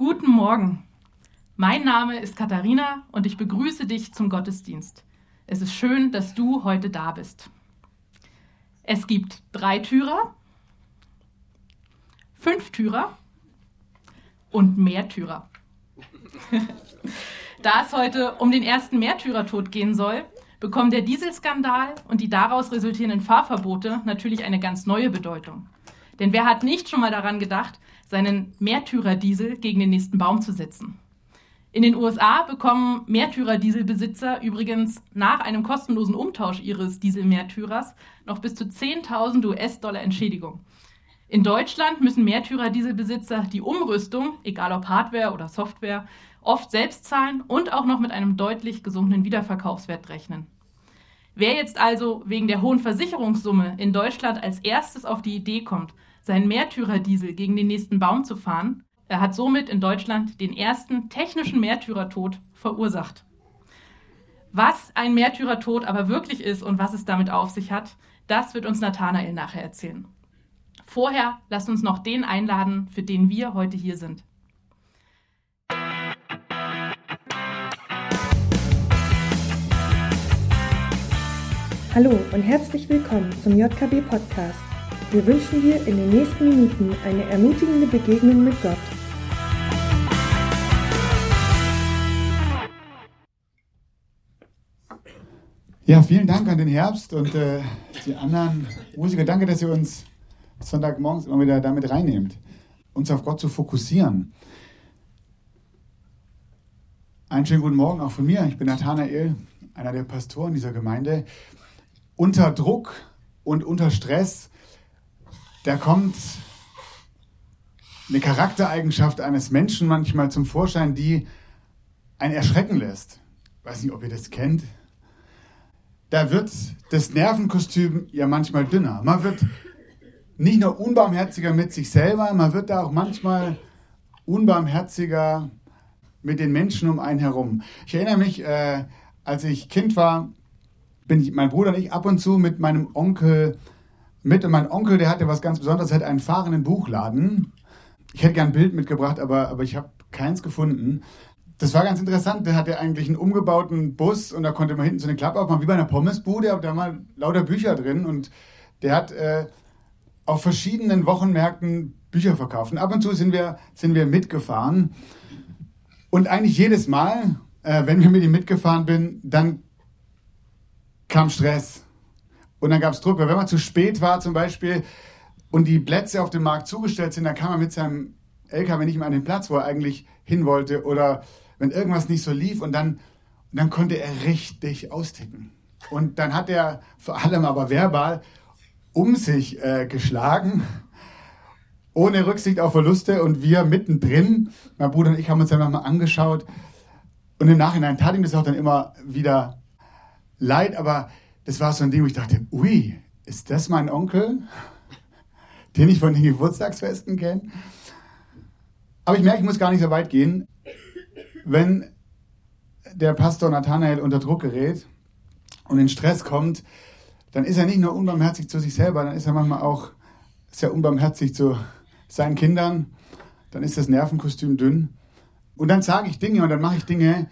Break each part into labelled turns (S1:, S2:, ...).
S1: Guten Morgen. Mein Name ist Katharina und ich begrüße dich zum Gottesdienst. Es ist schön, dass du heute da bist. Es gibt drei Türer, fünf Türer und Märtyrer. da es heute um den ersten Märtyrertod gehen soll, bekommen der Dieselskandal und die daraus resultierenden Fahrverbote natürlich eine ganz neue Bedeutung. Denn wer hat nicht schon mal daran gedacht, seinen Märtyrerdiesel gegen den nächsten Baum zu setzen? In den USA bekommen Märtyrer-Dieselbesitzer übrigens nach einem kostenlosen Umtausch ihres Dieselmärtyrers noch bis zu 10.000 US-Dollar Entschädigung. In Deutschland müssen Märtyrer-Dieselbesitzer die Umrüstung, egal ob Hardware oder Software, oft selbst zahlen und auch noch mit einem deutlich gesunkenen Wiederverkaufswert rechnen. Wer jetzt also wegen der hohen Versicherungssumme in Deutschland als erstes auf die Idee kommt, seinen Märtyrerdiesel gegen den nächsten Baum zu fahren, er hat somit in Deutschland den ersten technischen Märtyrertod verursacht. Was ein Märtyrertod aber wirklich ist und was es damit auf sich hat, das wird uns Nathanael nachher erzählen. Vorher lasst uns noch den einladen, für den wir heute hier sind.
S2: Hallo und herzlich willkommen zum JKB Podcast. Wir wünschen dir in den nächsten Minuten eine ermutigende Begegnung mit Gott.
S3: Ja, vielen Dank an den Herbst und äh, die anderen Musiker. Danke, dass ihr uns Sonntagmorgens immer wieder damit reinnehmt, uns auf Gott zu fokussieren. Einen schönen guten Morgen auch von mir. Ich bin Nathanael, einer der Pastoren dieser Gemeinde unter Druck und unter Stress, da kommt eine Charaktereigenschaft eines Menschen manchmal zum Vorschein, die einen erschrecken lässt. Ich weiß nicht, ob ihr das kennt. Da wird das Nervenkostüm ja manchmal dünner. Man wird nicht nur unbarmherziger mit sich selber, man wird da auch manchmal unbarmherziger mit den Menschen um einen herum. Ich erinnere mich, äh, als ich Kind war, bin ich, mein Bruder und ich ab und zu mit meinem Onkel mit. Und mein Onkel, der hatte was ganz Besonderes, er hat einen fahrenden Buchladen. Ich hätte gern ein Bild mitgebracht, aber, aber ich habe keins gefunden. Das war ganz interessant. Der hatte eigentlich einen umgebauten Bus und da konnte man hinten so eine Klappe aufmachen, wie bei einer Pommesbude, aber da waren lauter Bücher drin und der hat äh, auf verschiedenen Wochenmärkten Bücher verkauft. Und ab und zu sind wir, sind wir mitgefahren. Und eigentlich jedes Mal, äh, wenn wir mit ihm mitgefahren bin, dann kam Stress. Und dann gab es Druck, weil wenn man zu spät war zum Beispiel und die Plätze auf dem Markt zugestellt sind, dann kam man mit seinem LKW nicht mehr an den Platz, wo er eigentlich hin wollte oder wenn irgendwas nicht so lief und dann, dann konnte er richtig austicken. Und dann hat er vor allem aber verbal um sich äh, geschlagen, ohne Rücksicht auf Verluste und wir mittendrin, mein Bruder und ich haben uns dann nochmal angeschaut und im Nachhinein tat ihm das auch dann immer wieder leid, aber das war so ein Ding, wo ich dachte, ui, ist das mein Onkel, den ich von den Geburtstagsfesten kenne? Aber ich merke, ich muss gar nicht so weit gehen. Wenn der Pastor Nathanael unter Druck gerät und in Stress kommt, dann ist er nicht nur unbarmherzig zu sich selber, dann ist er manchmal auch sehr unbarmherzig zu seinen Kindern. Dann ist das Nervenkostüm dünn. Und dann sage ich Dinge und dann mache ich Dinge,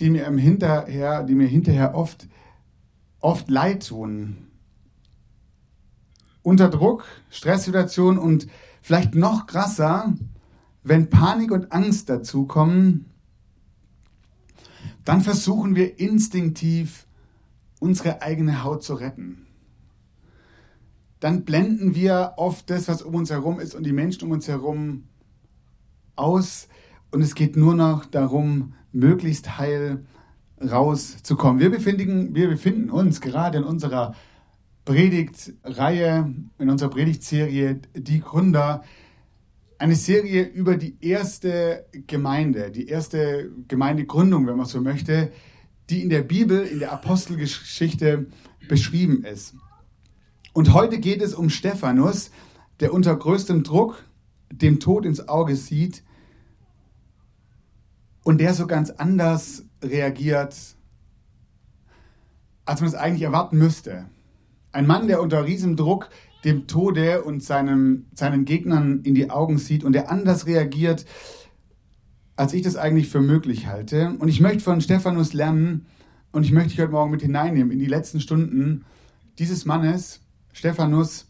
S3: die mir im Hinterher, die mir hinterher oft, oft leid tun. Unter Druck, Stresssituation und vielleicht noch krasser, wenn Panik und Angst dazukommen, dann versuchen wir instinktiv unsere eigene Haut zu retten. Dann blenden wir oft das, was um uns herum ist und die Menschen um uns herum aus und es geht nur noch darum, möglichst heil rauszukommen. Wir befinden, wir befinden uns gerade in unserer Predigtreihe, in unserer Predigtserie Die Gründer, eine Serie über die erste Gemeinde, die erste Gemeindegründung, wenn man so möchte, die in der Bibel, in der Apostelgeschichte beschrieben ist. Und heute geht es um Stephanus, der unter größtem Druck dem Tod ins Auge sieht und der so ganz anders reagiert, als man es eigentlich erwarten müsste. Ein Mann, der unter Riesendruck dem Tode und seinem, seinen Gegnern in die Augen sieht und der anders reagiert als ich das eigentlich für möglich halte. Und ich möchte von Stephanus lernen und ich möchte dich heute Morgen mit hineinnehmen in die letzten Stunden dieses Mannes, Stephanus,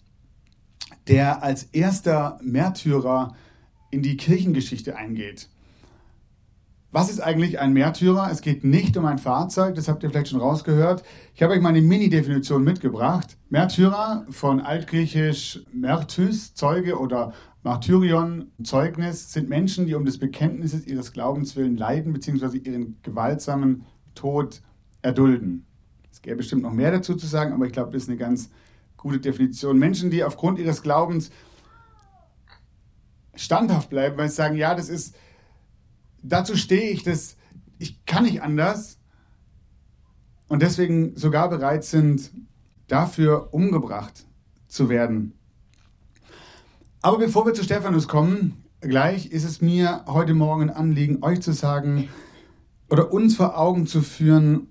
S3: der als erster Märtyrer in die Kirchengeschichte eingeht. Was ist eigentlich ein Märtyrer? Es geht nicht um ein Fahrzeug, das habt ihr vielleicht schon rausgehört. Ich habe euch mal eine Mini-Definition mitgebracht. Märtyrer von altgriechisch Märtys, Zeuge oder Martyrion, Zeugnis, sind Menschen, die um des Bekenntnisses ihres Glaubens willen leiden, bzw. ihren gewaltsamen Tod erdulden. Es gäbe bestimmt noch mehr dazu zu sagen, aber ich glaube, das ist eine ganz gute Definition. Menschen, die aufgrund ihres Glaubens standhaft bleiben, weil sie sagen, ja, das ist, dazu stehe ich, das, ich kann nicht anders und deswegen sogar bereit sind, dafür umgebracht zu werden. Aber bevor wir zu Stephanus kommen, gleich ist es mir heute Morgen ein Anliegen, euch zu sagen oder uns vor Augen zu führen,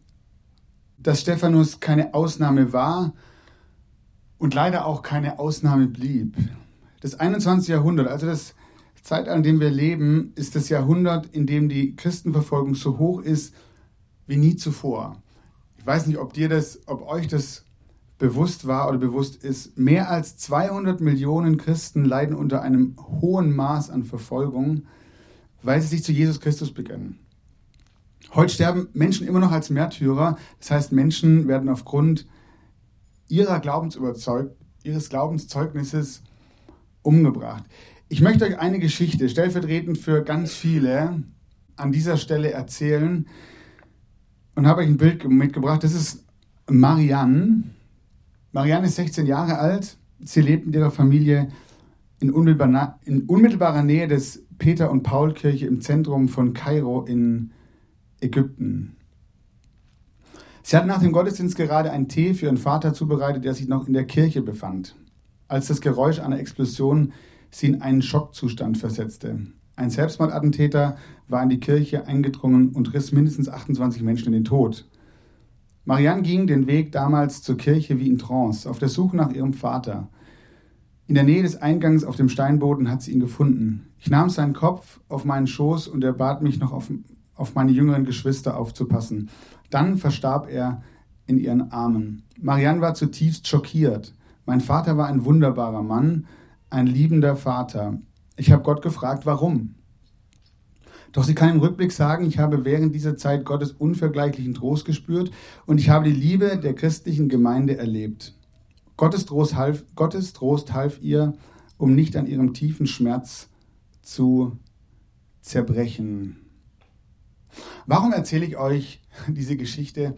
S3: dass Stephanus keine Ausnahme war und leider auch keine Ausnahme blieb. Das 21. Jahrhundert, also das Zeitalter, in dem wir leben, ist das Jahrhundert, in dem die Christenverfolgung so hoch ist wie nie zuvor. Ich weiß nicht, ob dir das, ob euch das bewusst war oder bewusst ist. Mehr als 200 Millionen Christen leiden unter einem hohen Maß an Verfolgung, weil sie sich zu Jesus Christus bekennen. Heute sterben Menschen immer noch als Märtyrer. Das heißt, Menschen werden aufgrund ihrer Glaubensüberzeug ihres Glaubenszeugnisses umgebracht. Ich möchte euch eine Geschichte stellvertretend für ganz viele an dieser Stelle erzählen und habe euch ein Bild mitgebracht. Das ist Marianne. Marianne ist 16 Jahre alt. Sie lebt mit ihrer Familie in, unmittelbar, in unmittelbarer Nähe des Peter- und Paul-Kirche im Zentrum von Kairo in Ägypten. Sie hat nach dem Gottesdienst gerade einen Tee für ihren Vater zubereitet, der sich noch in der Kirche befand, als das Geräusch einer Explosion sie in einen Schockzustand versetzte. Ein Selbstmordattentäter war in die Kirche eingedrungen und riss mindestens 28 Menschen in den Tod. Marianne ging den Weg damals zur Kirche wie in Trance, auf der Suche nach ihrem Vater. In der Nähe des Eingangs auf dem Steinboden hat sie ihn gefunden. Ich nahm seinen Kopf auf meinen Schoß und er bat mich noch auf, auf meine jüngeren Geschwister aufzupassen. Dann verstarb er in ihren Armen. Marianne war zutiefst schockiert. Mein Vater war ein wunderbarer Mann, ein liebender Vater. Ich habe Gott gefragt, warum. Doch sie kann im Rückblick sagen, ich habe während dieser Zeit Gottes unvergleichlichen Trost gespürt und ich habe die Liebe der christlichen Gemeinde erlebt. Gottes Trost half, Gottes Trost half ihr, um nicht an ihrem tiefen Schmerz zu zerbrechen. Warum erzähle ich euch diese Geschichte?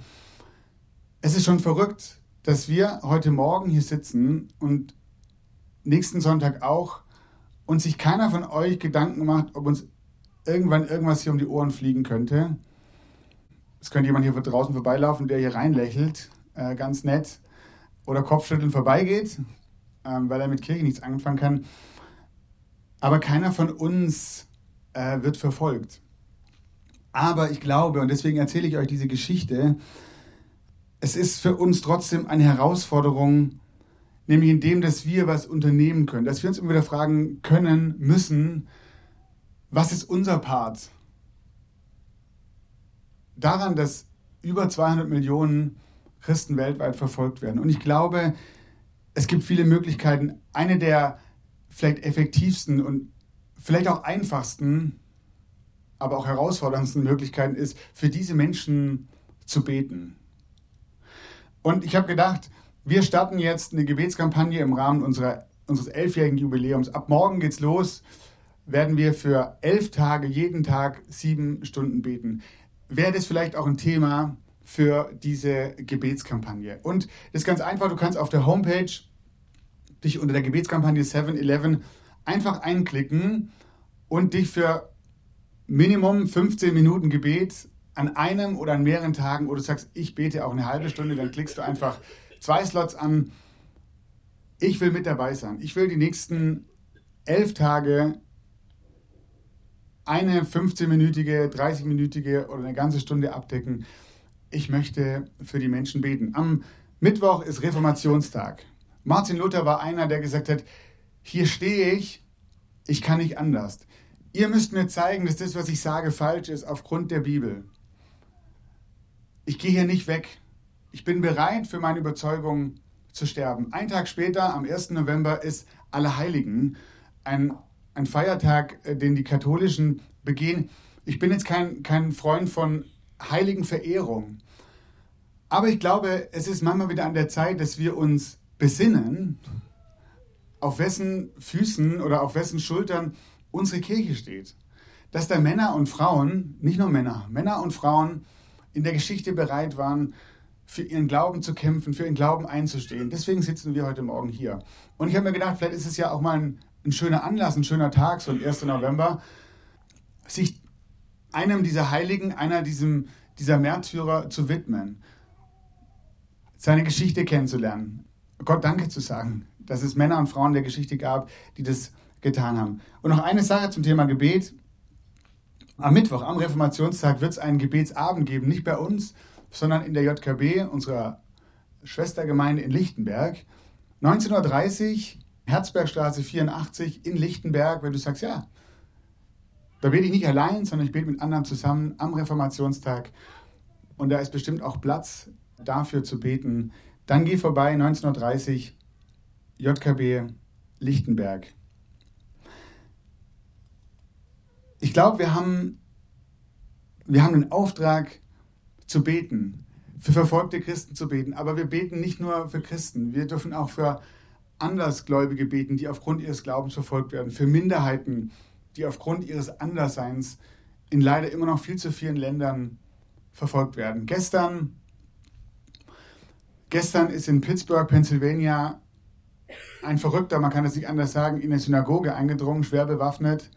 S3: Es ist schon verrückt, dass wir heute Morgen hier sitzen und nächsten Sonntag auch und sich keiner von euch Gedanken macht, ob uns irgendwann irgendwas hier um die Ohren fliegen könnte. Es könnte jemand hier draußen vorbeilaufen, der hier reinlächelt, äh, ganz nett, oder Kopfschütteln vorbeigeht, ähm, weil er mit Kirche nichts anfangen kann. Aber keiner von uns äh, wird verfolgt. Aber ich glaube, und deswegen erzähle ich euch diese Geschichte, es ist für uns trotzdem eine Herausforderung, nämlich indem, dass wir was unternehmen können, dass wir uns immer wieder fragen können, müssen, was ist unser Part daran, dass über 200 Millionen Christen weltweit verfolgt werden. Und ich glaube, es gibt viele Möglichkeiten. Eine der vielleicht effektivsten und vielleicht auch einfachsten, aber auch herausforderndsten Möglichkeiten ist, für diese Menschen zu beten. Und ich habe gedacht, wir starten jetzt eine Gebetskampagne im Rahmen unserer, unseres elfjährigen Jubiläums. Ab morgen geht's los, werden wir für elf Tage jeden Tag sieben Stunden beten. Wäre das vielleicht auch ein Thema für diese Gebetskampagne? Und das ist ganz einfach, du kannst auf der Homepage dich unter der Gebetskampagne 7-Eleven einfach einklicken und dich für Minimum 15 Minuten Gebet an einem oder an mehreren Tagen, oder du sagst, ich bete auch eine halbe Stunde, dann klickst du einfach zwei Slots an. Ich will mit dabei sein. Ich will die nächsten elf Tage eine 15-minütige, 30-minütige oder eine ganze Stunde abdecken. Ich möchte für die Menschen beten. Am Mittwoch ist Reformationstag. Martin Luther war einer, der gesagt hat, hier stehe ich, ich kann nicht anders. ihr müsst mir zeigen, dass das, was ich sage, falsch ist aufgrund der Bibel. Ich gehe hier nicht weg. Ich bin bereit, für meine Überzeugung zu sterben. Ein Tag später, am 1. November, ist Allerheiligen, ein, ein Feiertag, äh, den die Katholischen begehen. Ich bin jetzt kein, kein Freund von heiligen Verehrung. Aber ich glaube, es ist manchmal wieder an der Zeit, dass wir uns besinnen, auf wessen Füßen oder auf wessen Schultern unsere Kirche steht. Dass da Männer und Frauen, nicht nur Männer, Männer und Frauen in der Geschichte bereit waren, für ihren Glauben zu kämpfen, für ihren Glauben einzustehen. Deswegen sitzen wir heute Morgen hier. Und ich habe mir gedacht, vielleicht ist es ja auch mal ein, ein schöner Anlass, ein schöner Tag, so ein 1. November, sich einem dieser Heiligen, einer diesem, dieser Märtyrer zu widmen, seine Geschichte kennenzulernen, Gott Danke zu sagen, dass es Männer und Frauen der Geschichte gab, die das getan haben. Und noch eine Sache zum Thema Gebet. Am Mittwoch, am Reformationstag, wird es einen Gebetsabend geben, nicht bei uns, sondern in der JKB, unserer Schwestergemeinde in Lichtenberg. 19.30 Uhr, Herzbergstraße 84 in Lichtenberg, wenn du sagst, ja, da bete ich nicht allein, sondern ich bete mit anderen zusammen am Reformationstag. Und da ist bestimmt auch Platz dafür zu beten. Dann geh vorbei, 19.30 Uhr, JKB Lichtenberg. Ich glaube, wir haben, wir haben den Auftrag zu beten, für verfolgte Christen zu beten. Aber wir beten nicht nur für Christen, wir dürfen auch für Andersgläubige beten, die aufgrund ihres Glaubens verfolgt werden, für Minderheiten, die aufgrund ihres Andersseins in leider immer noch viel zu vielen Ländern verfolgt werden. Gestern, gestern ist in Pittsburgh, Pennsylvania, ein Verrückter, man kann es nicht anders sagen, in eine Synagoge eingedrungen, schwer bewaffnet,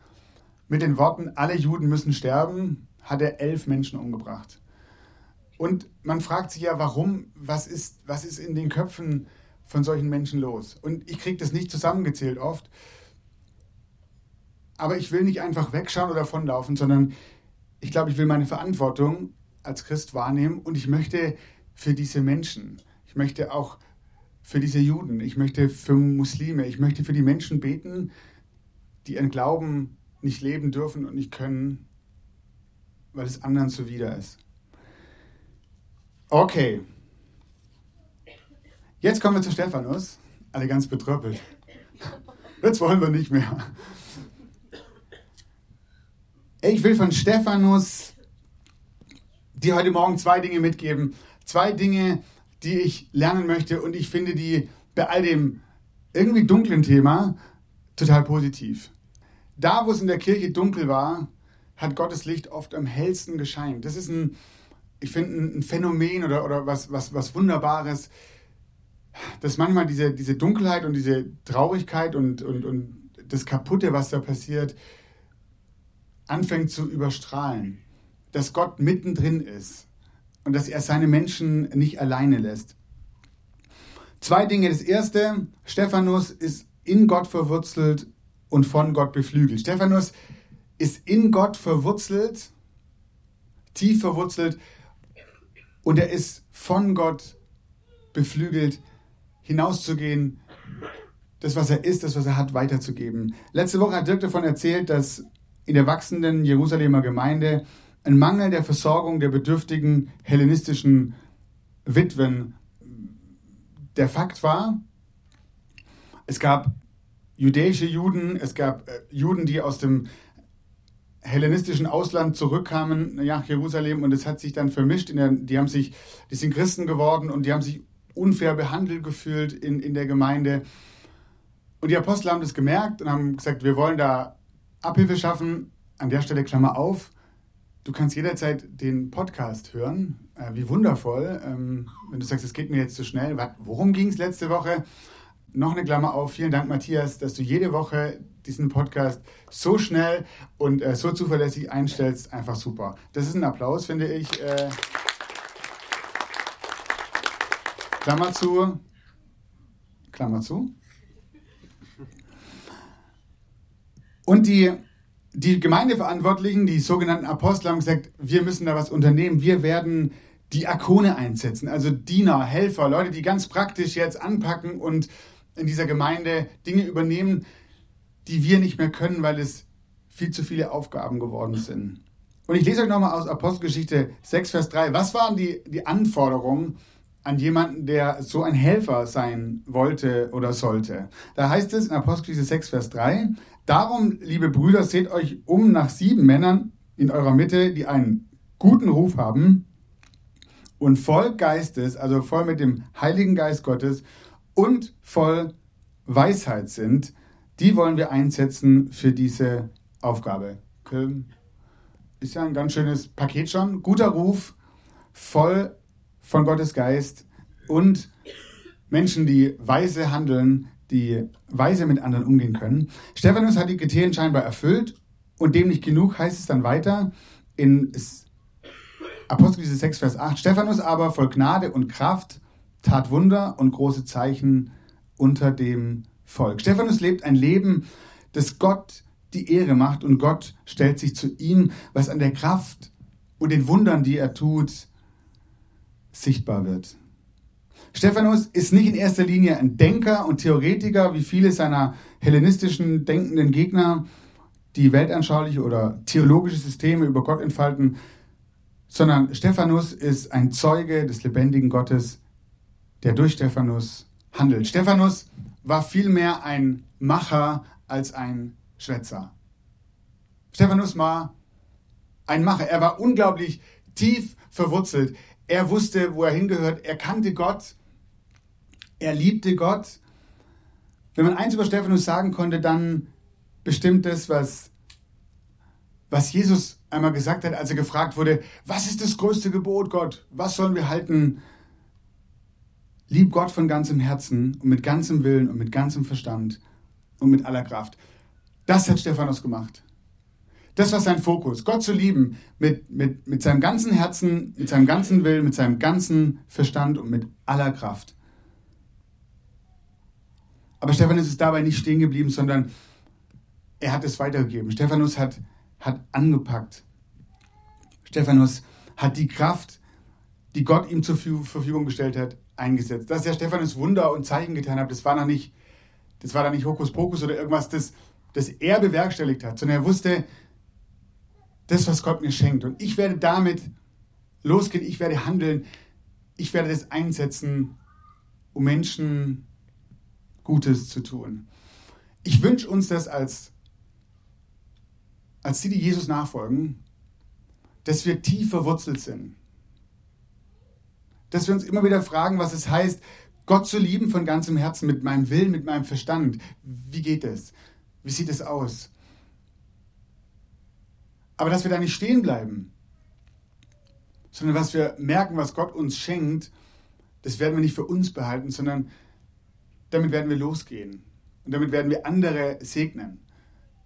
S3: mit den Worten, alle Juden müssen sterben, hat er elf Menschen umgebracht. Und man fragt sich ja, warum, was ist, was ist in den Köpfen von solchen Menschen los? Und ich kriege das nicht zusammengezählt oft. Aber ich will nicht einfach wegschauen oder davonlaufen, sondern ich glaube, ich will meine Verantwortung als Christ wahrnehmen und ich möchte für diese Menschen, ich möchte auch für diese Juden, ich möchte für Muslime, ich möchte für die Menschen beten, die ihren Glauben nicht leben dürfen und nicht können, weil es anderen zuwider ist. Okay. Jetzt kommen wir zu Stephanus. Alle ganz betröppelt. Jetzt wollen wir nicht mehr. Ich will von Stephanus dir heute Morgen zwei Dinge mitgeben. Zwei Dinge, die ich lernen möchte und ich finde die bei all dem irgendwie dunklen Thema total positiv. Da, wo es in der Kirche dunkel war, hat Gottes Licht oft am hellsten gescheint. Das ist ein, ich finde, ein Phänomen oder, oder was, was, was Wunderbares, dass manchmal diese, diese Dunkelheit und diese Traurigkeit und, und, und das Kaputte, was da passiert, anfängt zu überstrahlen, dass Gott mittendrin ist und dass er seine Menschen nicht alleine lässt. Zwei Dinge. Das erste, Stephanus ist in Gott verwurzelt und von Gott beflügelt. Stephanus ist in Gott verwurzelt, tief verwurzelt und er ist von Gott beflügelt, hinauszugehen, das, was er ist, das, was er hat, weiterzugeben. Letzte Woche hat Dirk davon erzählt, dass in der wachsenden Jerusalemer Gemeinde ein Mangel der Versorgung der bedürftigen hellenistischen Witwen der Fakt war. Es gab jüdische Juden, es gab äh, Juden, die aus dem hellenistischen Ausland zurückkamen nach Jerusalem und es hat sich dann vermischt. Der, die haben sich, die sind Christen geworden und die haben sich unfair behandelt gefühlt in, in der Gemeinde. Und die Apostel haben das gemerkt und haben gesagt, wir wollen da Abhilfe schaffen. An der Stelle Klammer auf. Du kannst jederzeit den Podcast hören. Äh, wie wundervoll. Ähm, wenn du sagst, es geht mir jetzt zu schnell. Worum ging es letzte Woche? Noch eine Klammer auf. Vielen Dank, Matthias, dass du jede Woche diesen Podcast so schnell und äh, so zuverlässig einstellst. Einfach super. Das ist ein Applaus, finde ich. Äh, Klammer zu. Klammer zu. Und die, die Gemeindeverantwortlichen, die sogenannten Apostel, haben gesagt, wir müssen da was unternehmen. Wir werden Diakone einsetzen, also Diener, Helfer, Leute, die ganz praktisch jetzt anpacken und in dieser Gemeinde Dinge übernehmen, die wir nicht mehr können, weil es viel zu viele Aufgaben geworden sind. Und ich lese euch nochmal aus Apostelgeschichte 6, Vers 3. Was waren die, die Anforderungen an jemanden, der so ein Helfer sein wollte oder sollte? Da heißt es in Apostelgeschichte 6, Vers 3, Darum, liebe Brüder, seht euch um nach sieben Männern in eurer Mitte, die einen guten Ruf haben und voll Geistes, also voll mit dem Heiligen Geist Gottes und voll Weisheit sind. Die wollen wir einsetzen für diese Aufgabe. Ist ja ein ganz schönes Paket schon. Guter Ruf, voll von Gottes Geist und Menschen, die weise handeln, die weise mit anderen umgehen können. Stephanus hat die Kriterien scheinbar erfüllt und dem nicht genug heißt es dann weiter in Apostelgeschichte 6, Vers 8. Stephanus aber voll Gnade und Kraft tat Wunder und große Zeichen unter dem Volk. Stephanus lebt ein Leben, das Gott die Ehre macht und Gott stellt sich zu ihm, was an der Kraft und den Wundern, die er tut, sichtbar wird. Stephanus ist nicht in erster Linie ein Denker und Theoretiker, wie viele seiner hellenistischen denkenden Gegner, die weltanschauliche oder theologische Systeme über Gott entfalten, sondern Stephanus ist ein Zeuge des lebendigen Gottes, der durch Stephanus handelt. Stephanus war vielmehr ein Macher als ein Schwätzer. Stephanus war ein Macher. Er war unglaublich tief verwurzelt. Er wusste, wo er hingehört. Er kannte Gott. Er liebte Gott. Wenn man eins über Stephanus sagen konnte, dann bestimmt das, was, was Jesus einmal gesagt hat, als er gefragt wurde, was ist das größte Gebot, Gott? Was sollen wir halten? Lieb Gott von ganzem Herzen und mit ganzem Willen und mit ganzem Verstand und mit aller Kraft. Das hat Stephanus gemacht. Das war sein Fokus, Gott zu lieben mit, mit, mit seinem ganzen Herzen, mit seinem ganzen Willen, mit seinem ganzen Verstand und mit aller Kraft. Aber Stephanus ist dabei nicht stehen geblieben, sondern er hat es weitergegeben. Stephanus hat, hat angepackt. Stephanus hat die Kraft, die Gott ihm zur Verfügung gestellt hat, eingesetzt. Dass der Stephanus Wunder und Zeichen getan hat, das war noch nicht, das war da nicht Hokuspokus oder irgendwas, das, das er bewerkstelligt hat, sondern er wusste, das, was Gott mir schenkt. Und ich werde damit losgehen, ich werde handeln, ich werde das einsetzen, um Menschen Gutes zu tun. Ich wünsche uns das als, als die, die Jesus nachfolgen, dass wir tief verwurzelt sind. Dass wir uns immer wieder fragen, was es heißt, Gott zu lieben von ganzem Herzen, mit meinem Willen, mit meinem Verstand. Wie geht es? Wie sieht es aus? Aber dass wir da nicht stehen bleiben, sondern was wir merken, was Gott uns schenkt, das werden wir nicht für uns behalten, sondern damit werden wir losgehen. Und damit werden wir andere segnen.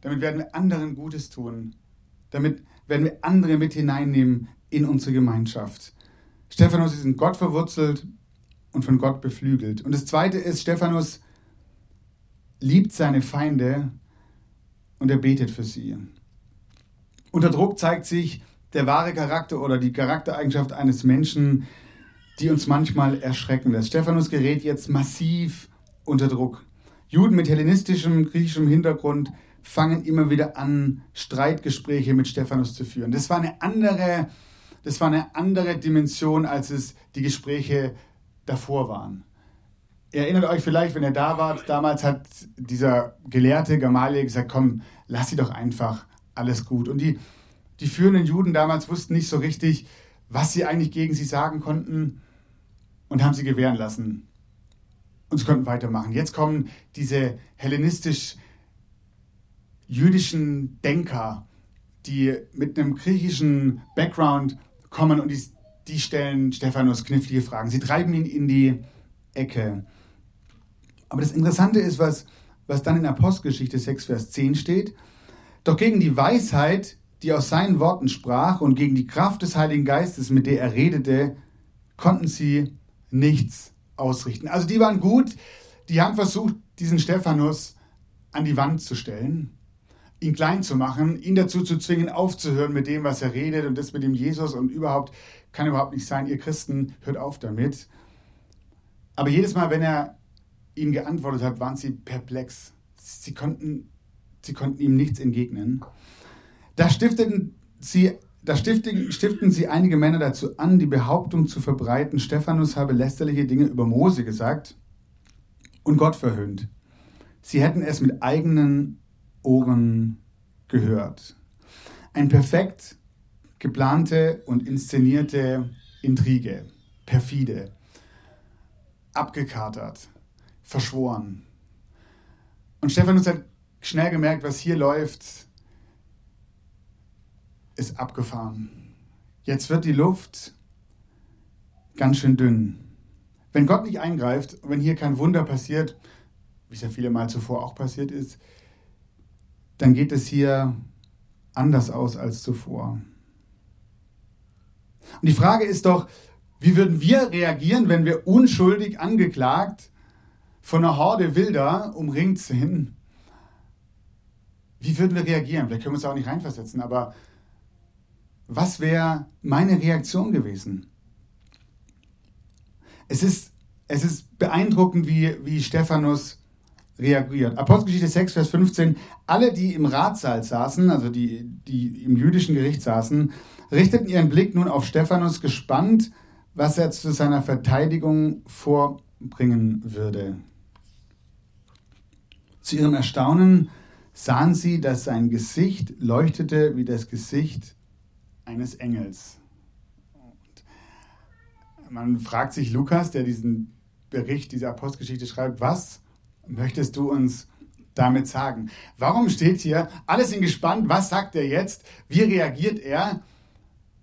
S3: Damit werden wir anderen Gutes tun. Damit werden wir andere mit hineinnehmen in unsere Gemeinschaft. Stephanus ist in Gott verwurzelt und von Gott beflügelt. Und das Zweite ist, Stephanus liebt seine Feinde und er betet für sie. Unter Druck zeigt sich der wahre Charakter oder die Charaktereigenschaft eines Menschen, die uns manchmal erschrecken lässt. Stephanus gerät jetzt massiv unter Druck. Juden mit hellenistischem, griechischem Hintergrund fangen immer wieder an, Streitgespräche mit Stephanus zu führen. Das war eine andere, das war eine andere Dimension, als es die Gespräche davor waren. Ihr erinnert euch vielleicht, wenn ihr da wart, damals hat dieser Gelehrte Gamaliel gesagt, komm, lass sie doch einfach, alles gut. Und die, die führenden Juden damals wussten nicht so richtig, was sie eigentlich gegen sie sagen konnten und haben sie gewähren lassen und sie konnten weitermachen. Jetzt kommen diese hellenistisch-jüdischen Denker, die mit einem griechischen Background kommen und die, die stellen Stephanus knifflige Fragen. Sie treiben ihn in die Ecke. Aber das Interessante ist, was, was dann in Apostelgeschichte 6, Vers 10 steht. Doch gegen die Weisheit, die aus seinen Worten sprach, und gegen die Kraft des Heiligen Geistes, mit der er redete, konnten sie nichts ausrichten. Also die waren gut, die haben versucht, diesen Stephanus an die Wand zu stellen, ihn klein zu machen, ihn dazu zu zwingen, aufzuhören mit dem, was er redet und das mit dem Jesus und überhaupt kann überhaupt nicht sein. Ihr Christen, hört auf damit. Aber jedes Mal, wenn er ihnen geantwortet hat, waren sie perplex. Sie konnten, sie konnten ihm nichts entgegnen. Da stifteten sie, da stiften, sie einige Männer dazu an, die Behauptung zu verbreiten, Stephanus habe lästerliche Dinge über Mose gesagt und Gott verhöhnt. Sie hätten es mit eigenen Ohren gehört. Ein perfekt geplante und inszenierte Intrige, perfide, abgekatert, verschworen. Und Stephanus hat schnell gemerkt, was hier läuft, ist abgefahren. Jetzt wird die Luft ganz schön dünn. Wenn Gott nicht eingreift, wenn hier kein Wunder passiert, wie es ja viele Mal zuvor auch passiert ist, dann geht es hier anders aus als zuvor. Und die Frage ist doch, wie würden wir reagieren, wenn wir unschuldig angeklagt von einer Horde Wilder umringt sind? Wie würden wir reagieren? Vielleicht können wir uns auch nicht reinversetzen, aber was wäre meine Reaktion gewesen? Es ist, es ist beeindruckend, wie, wie Stephanus reagiert. Apostelgeschichte 6, Vers 15. Alle, die im Ratssaal saßen, also die, die im jüdischen Gericht saßen, richteten ihren Blick nun auf Stephanus gespannt, was er zu seiner Verteidigung vorbringen würde. Zu ihrem Erstaunen sahen sie, dass sein Gesicht leuchtete wie das Gesicht eines Engels. Und man fragt sich Lukas, der diesen Bericht, diese Apostelgeschichte schreibt, was möchtest du uns damit sagen? Warum steht hier, alle sind gespannt, was sagt er jetzt, wie reagiert er?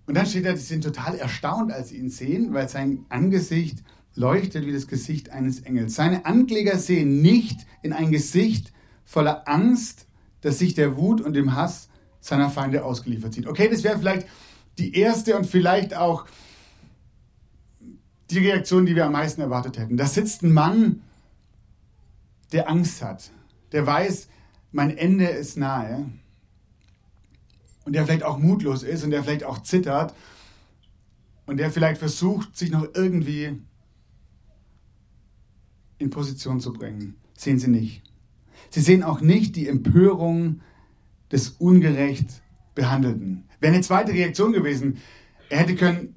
S3: Und dann steht da, sie sind total erstaunt, als sie ihn sehen, weil sein Angesicht leuchtet wie das Gesicht eines Engels. Seine Ankläger sehen nicht in ein Gesicht voller Angst, das sich der Wut und dem Hass seiner Feinde ausgeliefert sieht. Okay, das wäre vielleicht die erste und vielleicht auch die Reaktion, die wir am meisten erwartet hätten. Da sitzt ein Mann, der Angst hat, der weiß, mein Ende ist nahe und der vielleicht auch mutlos ist und der vielleicht auch zittert und der vielleicht versucht, sich noch irgendwie in Position zu bringen. Sehen Sie nicht. Sie sehen auch nicht die Empörung des ungerecht Behandelten. Wäre eine zweite Reaktion gewesen. Er hätte können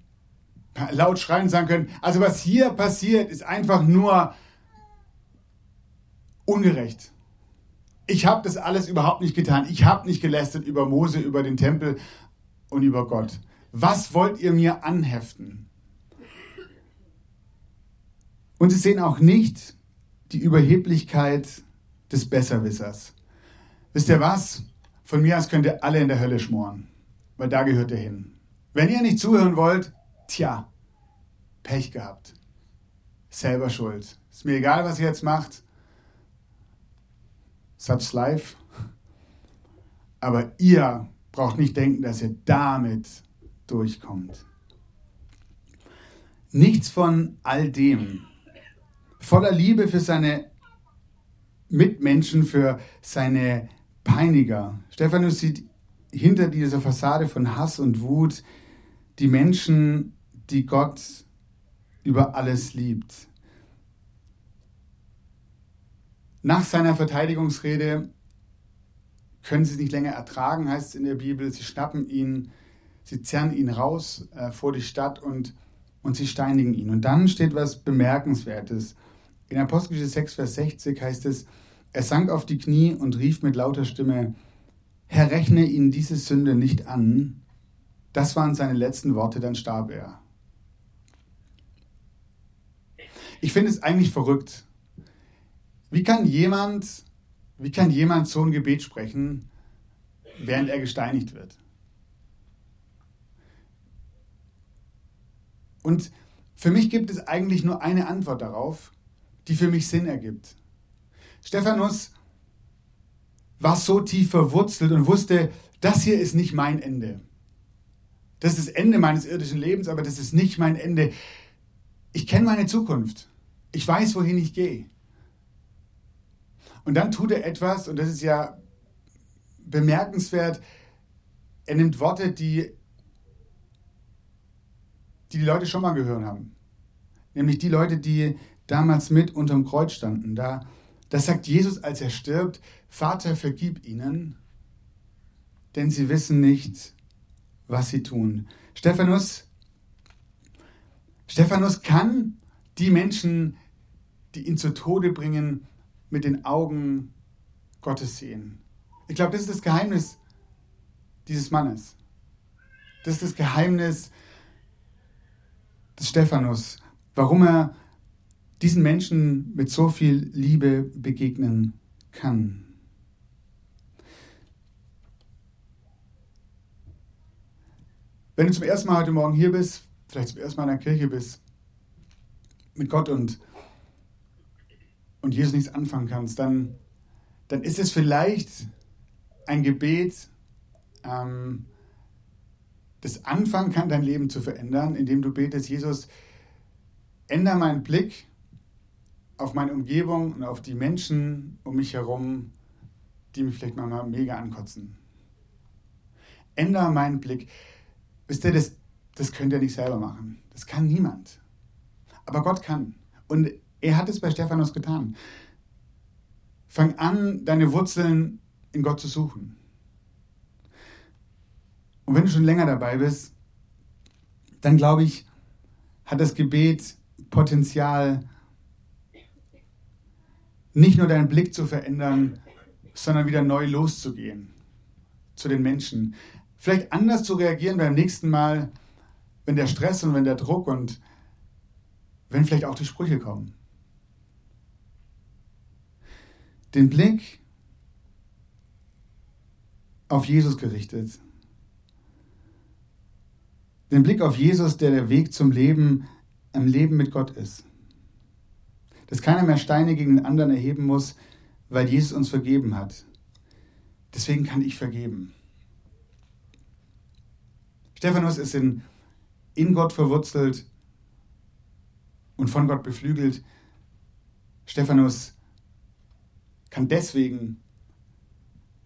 S3: laut schreien sagen können, also was hier passiert, ist einfach nur ungerecht. Ich habe das alles überhaupt nicht getan. Ich habe nicht gelästert über Mose, über den Tempel und über Gott. Was wollt ihr mir anheften? Und sie sehen auch nicht die Überheblichkeit des Besserwissers. Wisst ihr was? Von mir aus könnt ihr alle in der Hölle schmoren, weil da gehört ihr hin. Wenn ihr nicht zuhören wollt, tja, Pech gehabt. Selber schuld. Ist mir egal, was ihr jetzt macht. Such life. Aber ihr braucht nicht denken, dass ihr damit durchkommt. Nichts von all dem. Voller Liebe für seine Mitmenschen, für seine Peiniger. Stephanus sieht hinter dieser Fassade von Hass und Wut die Menschen, die Gott über alles liebt. Nach seiner Verteidigungsrede können sie es nicht länger ertragen, heißt es in der Bibel. Sie schnappen ihn, sie zerren ihn raus äh, vor die Stadt und, und sie steinigen ihn. Und dann steht was Bemerkenswertes. In Apostelgeschichte 6, Vers 60 heißt es, er sank auf die Knie und rief mit lauter Stimme, Herr, rechne ihnen diese Sünde nicht an. Das waren seine letzten Worte, dann starb er. Ich finde es eigentlich verrückt, wie kann jemand, wie kann jemand so ein Gebet sprechen, während er gesteinigt wird? Und für mich gibt es eigentlich nur eine Antwort darauf, die für mich Sinn ergibt. Stephanus war so tief verwurzelt und wusste, das hier ist nicht mein Ende. Das ist das Ende meines irdischen Lebens, aber das ist nicht mein Ende. Ich kenne meine Zukunft. Ich weiß, wohin ich gehe. Und dann tut er etwas, und das ist ja bemerkenswert, er nimmt Worte, die die, die Leute schon mal gehört haben. Nämlich die Leute, die damals mit unterm Kreuz standen. Da, das sagt Jesus, als er stirbt, Vater, vergib ihnen, denn sie wissen nicht, was sie tun. Stephanus, Stephanus kann die Menschen, die ihn zu Tode bringen, mit den Augen Gottes sehen. Ich glaube, das ist das Geheimnis dieses Mannes. Das ist das Geheimnis des Stephanus, warum er diesen Menschen mit so viel Liebe begegnen kann. Wenn du zum ersten Mal heute Morgen hier bist, vielleicht zum ersten Mal in der Kirche bist, mit Gott und, und Jesus nichts anfangen kannst, dann, dann ist es vielleicht ein Gebet, ähm, das anfangen kann, dein Leben zu verändern, indem du betest, Jesus, ändere meinen Blick auf meine Umgebung und auf die Menschen um mich herum, die mich vielleicht mal mega ankotzen. Ändere meinen Blick. Wisst ihr, das, das könnt ihr nicht selber machen. Das kann niemand. Aber Gott kann. Und er hat es bei Stephanus getan. Fang an, deine Wurzeln in Gott zu suchen. Und wenn du schon länger dabei bist, dann glaube ich, hat das Gebet Potenzial, nicht nur deinen Blick zu verändern, sondern wieder neu loszugehen zu den Menschen vielleicht anders zu reagieren beim nächsten Mal, wenn der Stress und wenn der Druck und wenn vielleicht auch die Sprüche kommen. Den Blick auf Jesus gerichtet. Den Blick auf Jesus, der der Weg zum Leben im Leben mit Gott ist. Dass keiner mehr Steine gegen den anderen erheben muss, weil Jesus uns vergeben hat. Deswegen kann ich vergeben. Stephanus ist in, in Gott verwurzelt und von Gott beflügelt. Stephanus kann deswegen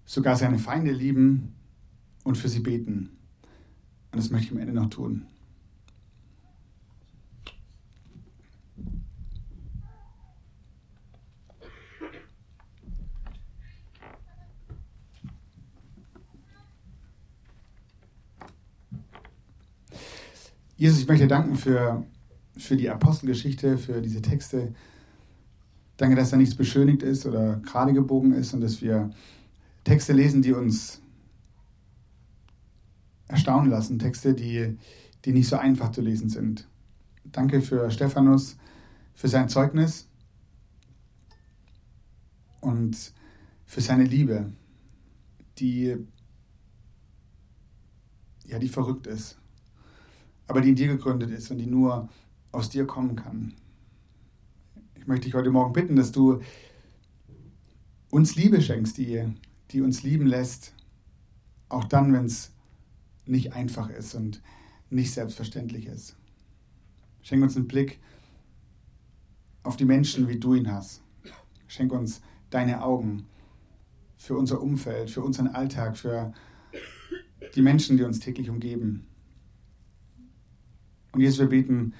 S3: sogar seine Feinde lieben und für sie beten. Und das möchte ich am Ende noch tun. Jesus, ich möchte danken für, für die Apostelgeschichte, für diese Texte. Danke, dass da nichts beschönigt ist oder gerade gebogen ist und dass wir Texte lesen, die uns erstaunen lassen. Texte, die, die nicht so einfach zu lesen sind. Danke für Stephanus, für sein Zeugnis und für seine Liebe, die, ja, die verrückt ist aber die in dir gegründet ist und die nur aus dir kommen kann. Ich möchte dich heute Morgen bitten, dass du uns Liebe schenkst, die, die uns lieben lässt, auch dann, wenn es nicht einfach ist und nicht selbstverständlich ist. Schenk uns einen Blick auf die Menschen, wie du ihn hast. Schenk uns deine Augen für unser Umfeld, für unseren Alltag, für die Menschen, die uns täglich umgeben. Und Jesus, wir beten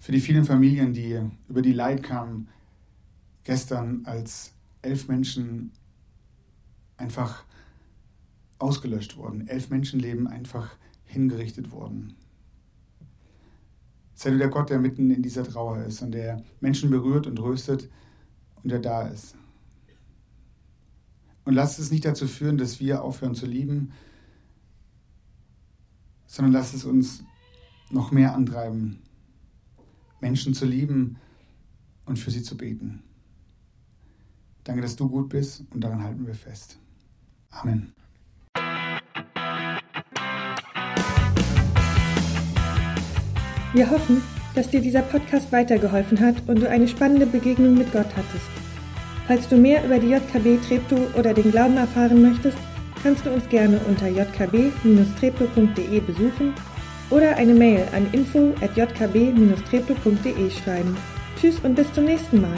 S3: für die vielen Familien, die über die Leid kamen, gestern als elf Menschen einfach ausgelöscht wurden, elf Menschenleben einfach hingerichtet wurden. Sei du der Gott, der mitten in dieser Trauer ist und der Menschen berührt und tröstet und der da ist. Und lass es nicht dazu führen, dass wir aufhören zu lieben, sondern lass es uns noch mehr antreiben, Menschen zu lieben und für sie zu beten. Danke, dass du gut bist und daran halten wir fest. Amen.
S2: Wir hoffen, dass dir dieser Podcast weitergeholfen hat und du eine spannende Begegnung mit Gott hattest. Falls du mehr über die JKB Treptow oder den Glauben erfahren möchtest, kannst du uns gerne unter jkb-treptow.de besuchen oder eine Mail an info at jkb-treptow.de schreiben. Tschüss und bis zum nächsten Mal.